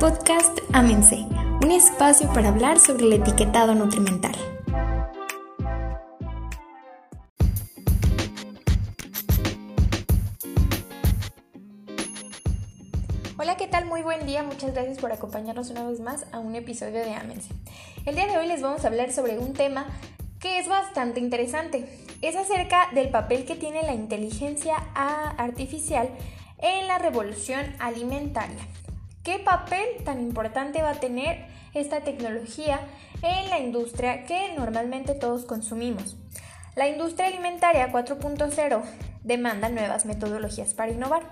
Podcast Amense, un espacio para hablar sobre el etiquetado nutrimental. Hola, ¿qué tal? Muy buen día, muchas gracias por acompañarnos una vez más a un episodio de Amense. El día de hoy les vamos a hablar sobre un tema que es bastante interesante. Es acerca del papel que tiene la inteligencia artificial en la revolución alimentaria. ¿Qué papel tan importante va a tener esta tecnología en la industria que normalmente todos consumimos? La industria alimentaria 4.0 demanda nuevas metodologías para innovar.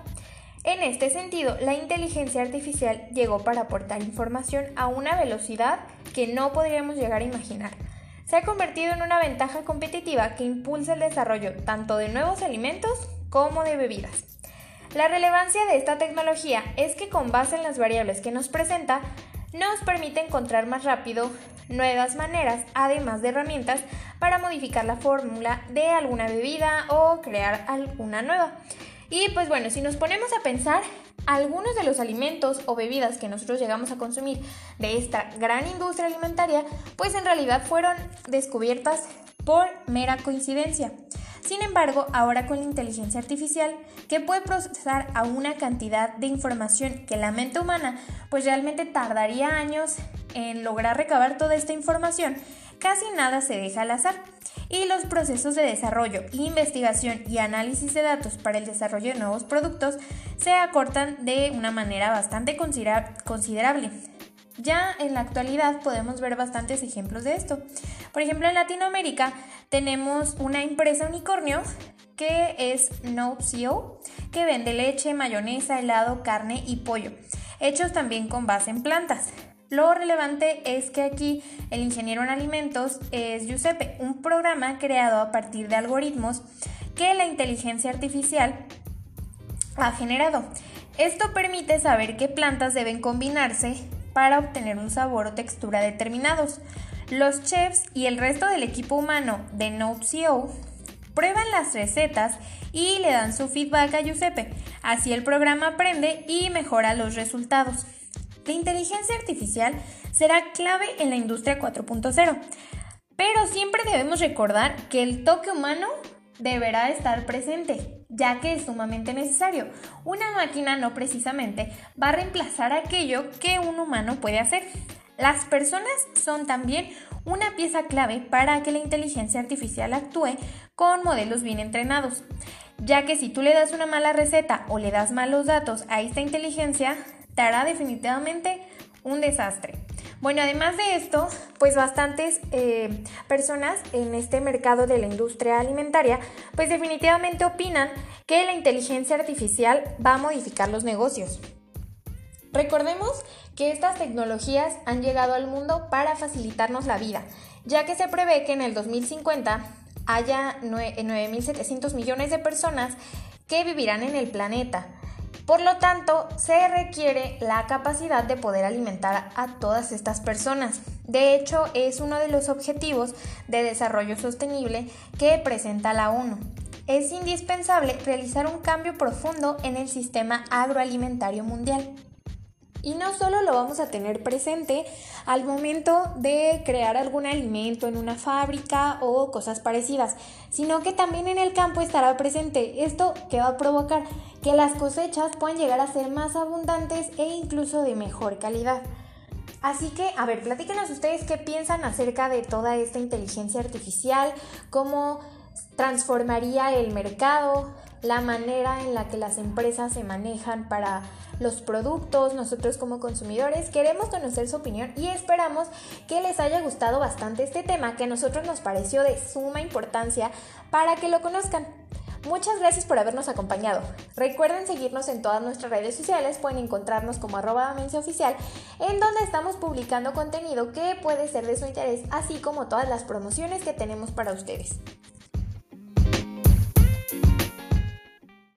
En este sentido, la inteligencia artificial llegó para aportar información a una velocidad que no podríamos llegar a imaginar. Se ha convertido en una ventaja competitiva que impulsa el desarrollo tanto de nuevos alimentos como de bebidas. La relevancia de esta tecnología es que con base en las variables que nos presenta, nos permite encontrar más rápido nuevas maneras, además de herramientas para modificar la fórmula de alguna bebida o crear alguna nueva. Y pues bueno, si nos ponemos a pensar, algunos de los alimentos o bebidas que nosotros llegamos a consumir de esta gran industria alimentaria, pues en realidad fueron descubiertas por mera coincidencia. Sin embargo, ahora con la inteligencia artificial, que puede procesar a una cantidad de información que la mente humana pues realmente tardaría años en lograr recabar toda esta información, casi nada se deja al azar. Y los procesos de desarrollo, investigación y análisis de datos para el desarrollo de nuevos productos se acortan de una manera bastante considerable. Ya en la actualidad podemos ver bastantes ejemplos de esto. Por ejemplo, en Latinoamérica tenemos una empresa unicornio que es NoteCO, que vende leche, mayonesa, helado, carne y pollo, hechos también con base en plantas. Lo relevante es que aquí el ingeniero en alimentos es Giuseppe, un programa creado a partir de algoritmos que la inteligencia artificial ha generado. Esto permite saber qué plantas deben combinarse para obtener un sabor o textura determinados. Los chefs y el resto del equipo humano de NoteCO prueban las recetas y le dan su feedback a Giuseppe. Así el programa aprende y mejora los resultados. La inteligencia artificial será clave en la industria 4.0, pero siempre debemos recordar que el toque humano deberá estar presente, ya que es sumamente necesario. Una máquina no precisamente va a reemplazar aquello que un humano puede hacer. Las personas son también una pieza clave para que la inteligencia artificial actúe con modelos bien entrenados, ya que si tú le das una mala receta o le das malos datos a esta inteligencia, te hará definitivamente un desastre. Bueno, además de esto, pues bastantes eh, personas en este mercado de la industria alimentaria, pues definitivamente opinan que la inteligencia artificial va a modificar los negocios. Recordemos que estas tecnologías han llegado al mundo para facilitarnos la vida, ya que se prevé que en el 2050 haya 9.700 millones de personas que vivirán en el planeta. Por lo tanto, se requiere la capacidad de poder alimentar a todas estas personas. De hecho, es uno de los objetivos de desarrollo sostenible que presenta la ONU. Es indispensable realizar un cambio profundo en el sistema agroalimentario mundial. Y no solo lo vamos a tener presente al momento de crear algún alimento en una fábrica o cosas parecidas, sino que también en el campo estará presente. Esto que va a provocar que las cosechas puedan llegar a ser más abundantes e incluso de mejor calidad. Así que, a ver, platíquenos ustedes qué piensan acerca de toda esta inteligencia artificial, cómo transformaría el mercado, la manera en la que las empresas se manejan para los productos, nosotros como consumidores queremos conocer su opinión y esperamos que les haya gustado bastante este tema que a nosotros nos pareció de suma importancia para que lo conozcan. Muchas gracias por habernos acompañado. Recuerden seguirnos en todas nuestras redes sociales, pueden encontrarnos como arroba en donde estamos publicando contenido que puede ser de su interés, así como todas las promociones que tenemos para ustedes.